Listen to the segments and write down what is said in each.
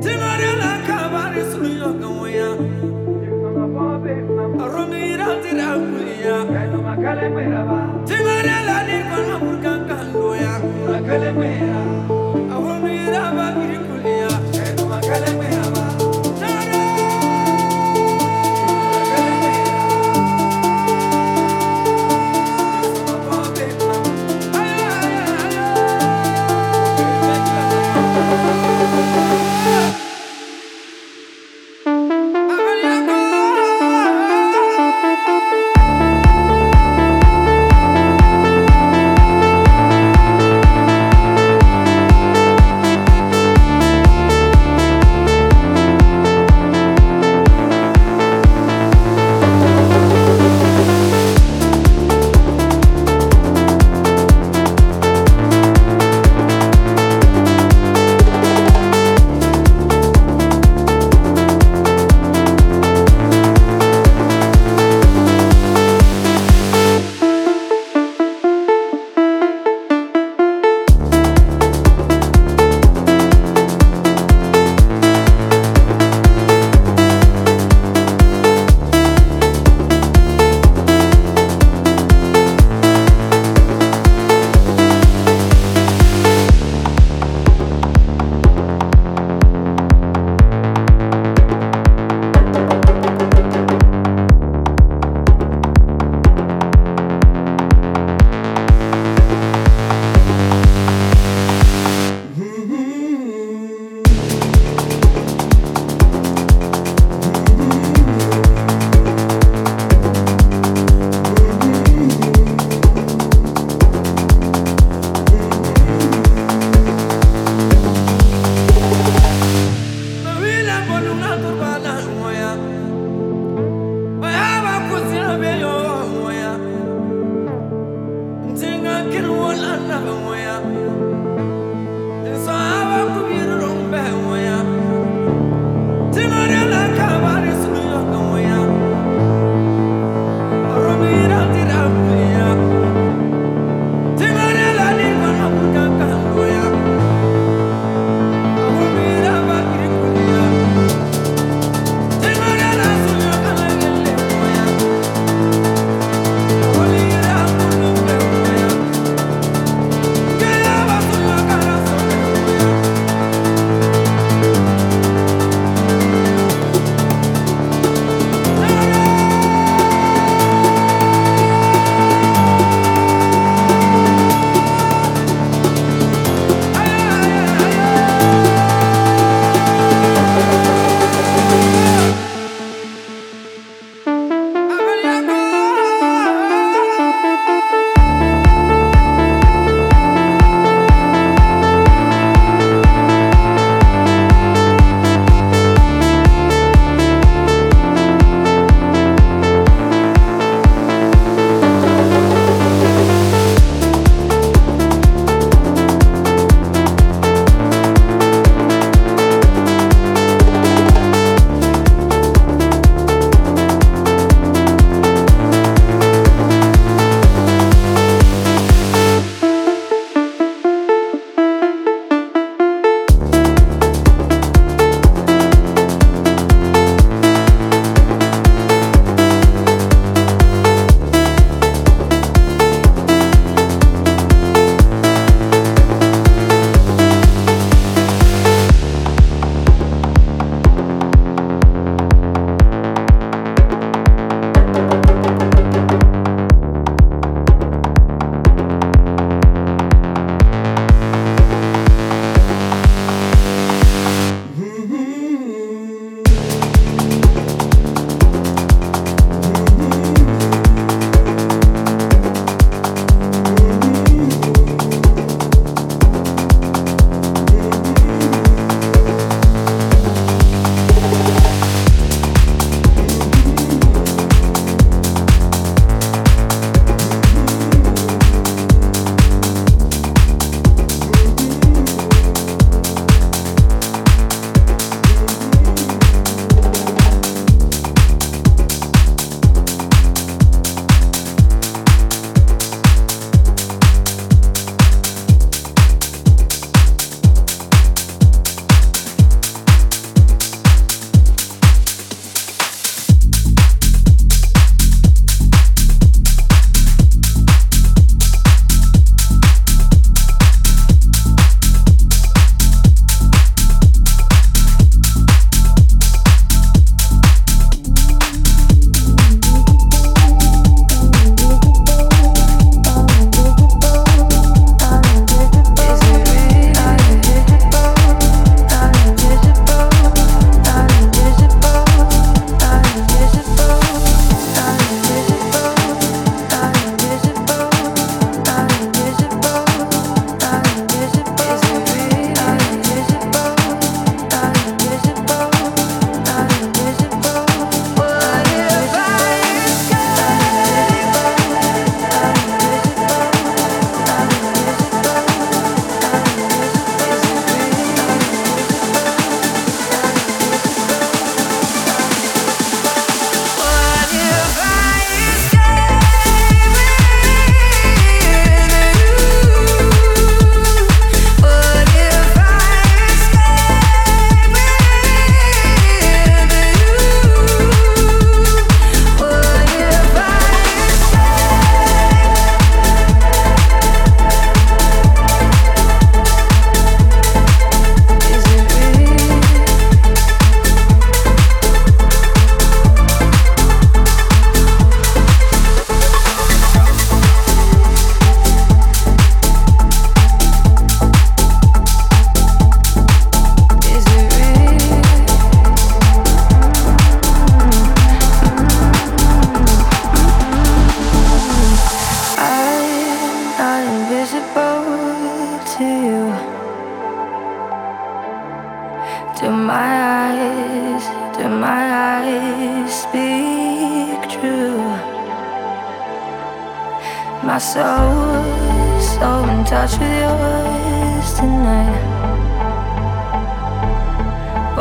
Sapie. Timarela ni kono burkan kandoya, kale mera.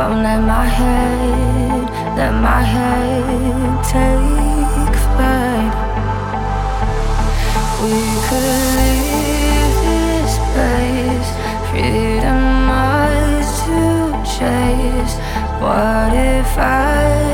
Don't let my head, let my head take flight. We could leave this place, freedom ours to chase. What if I?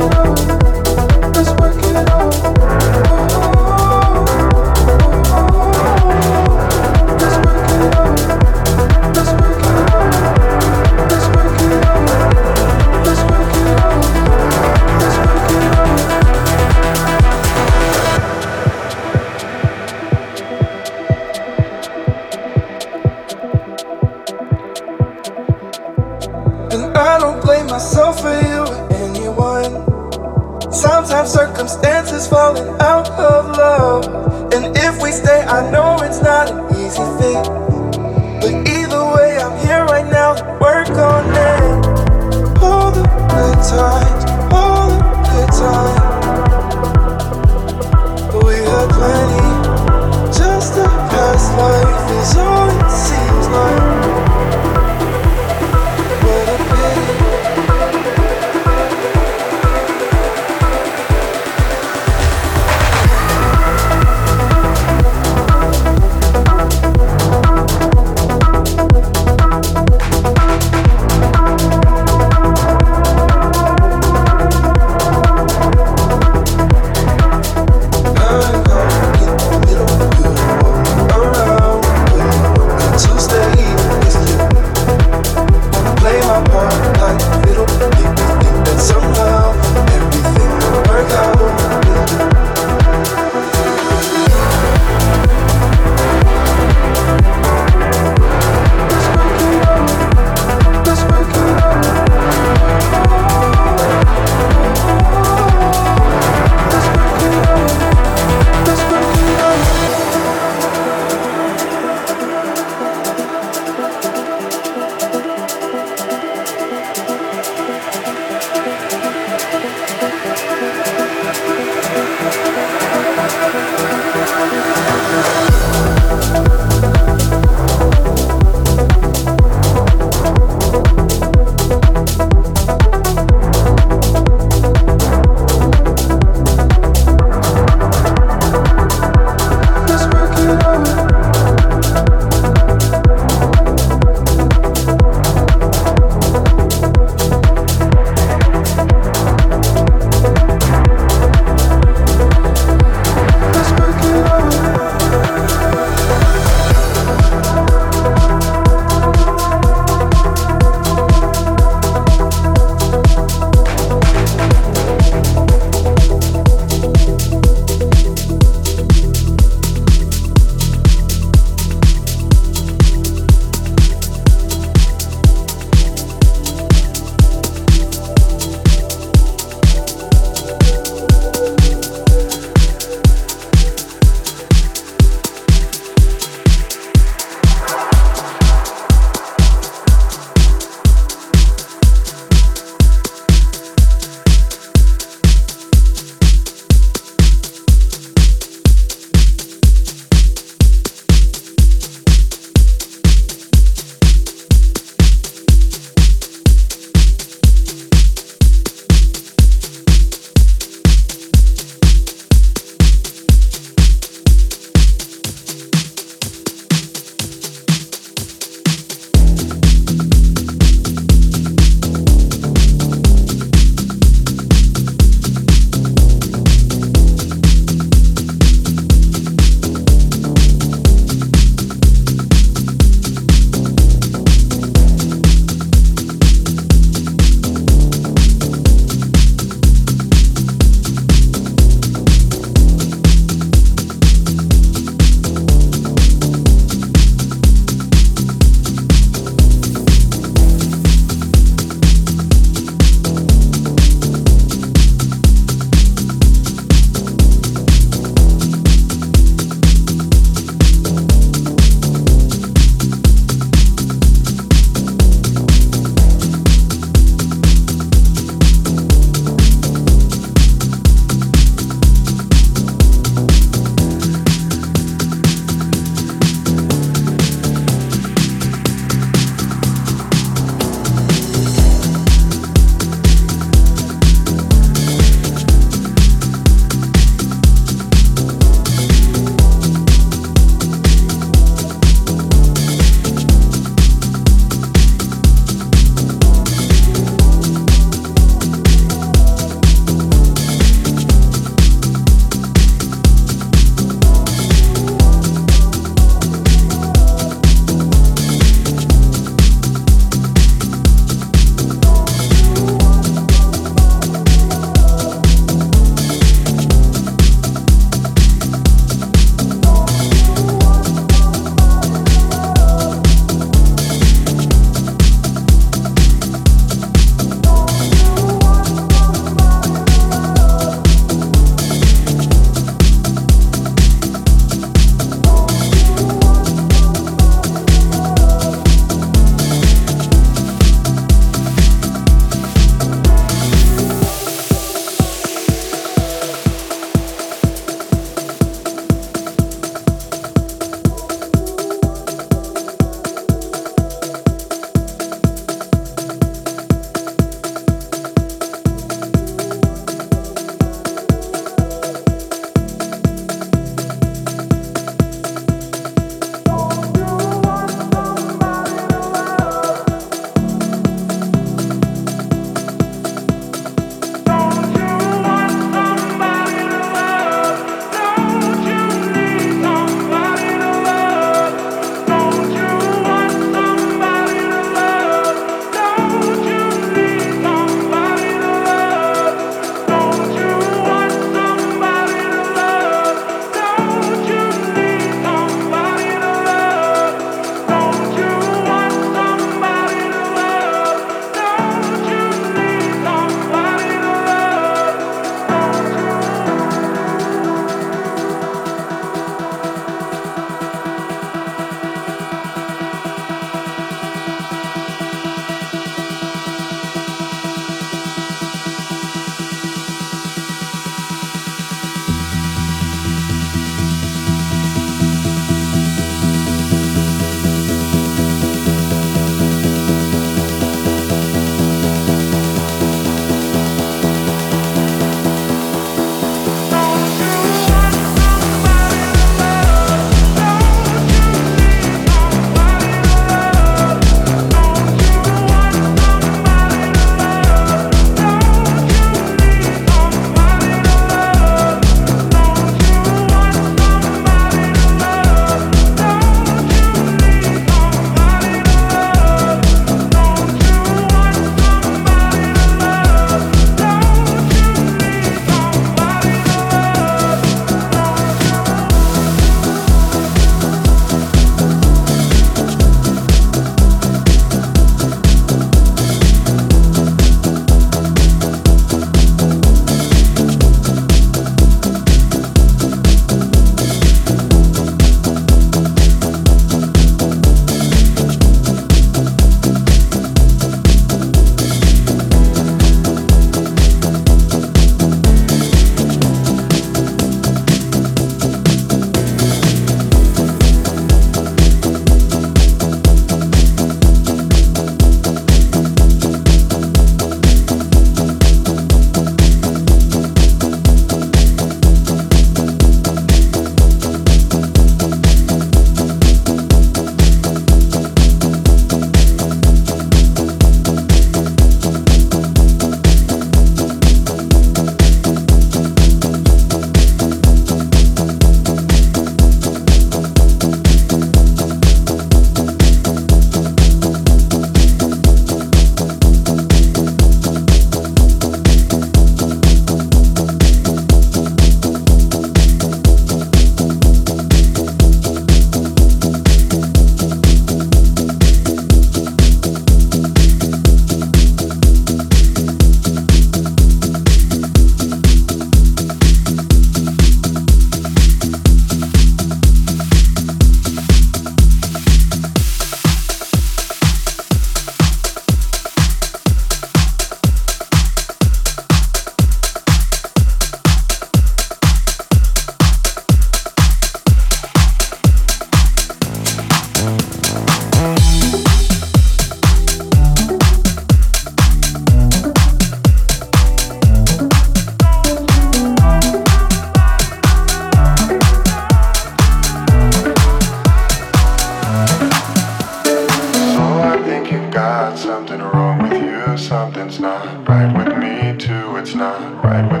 To be shy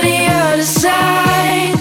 mía, mía,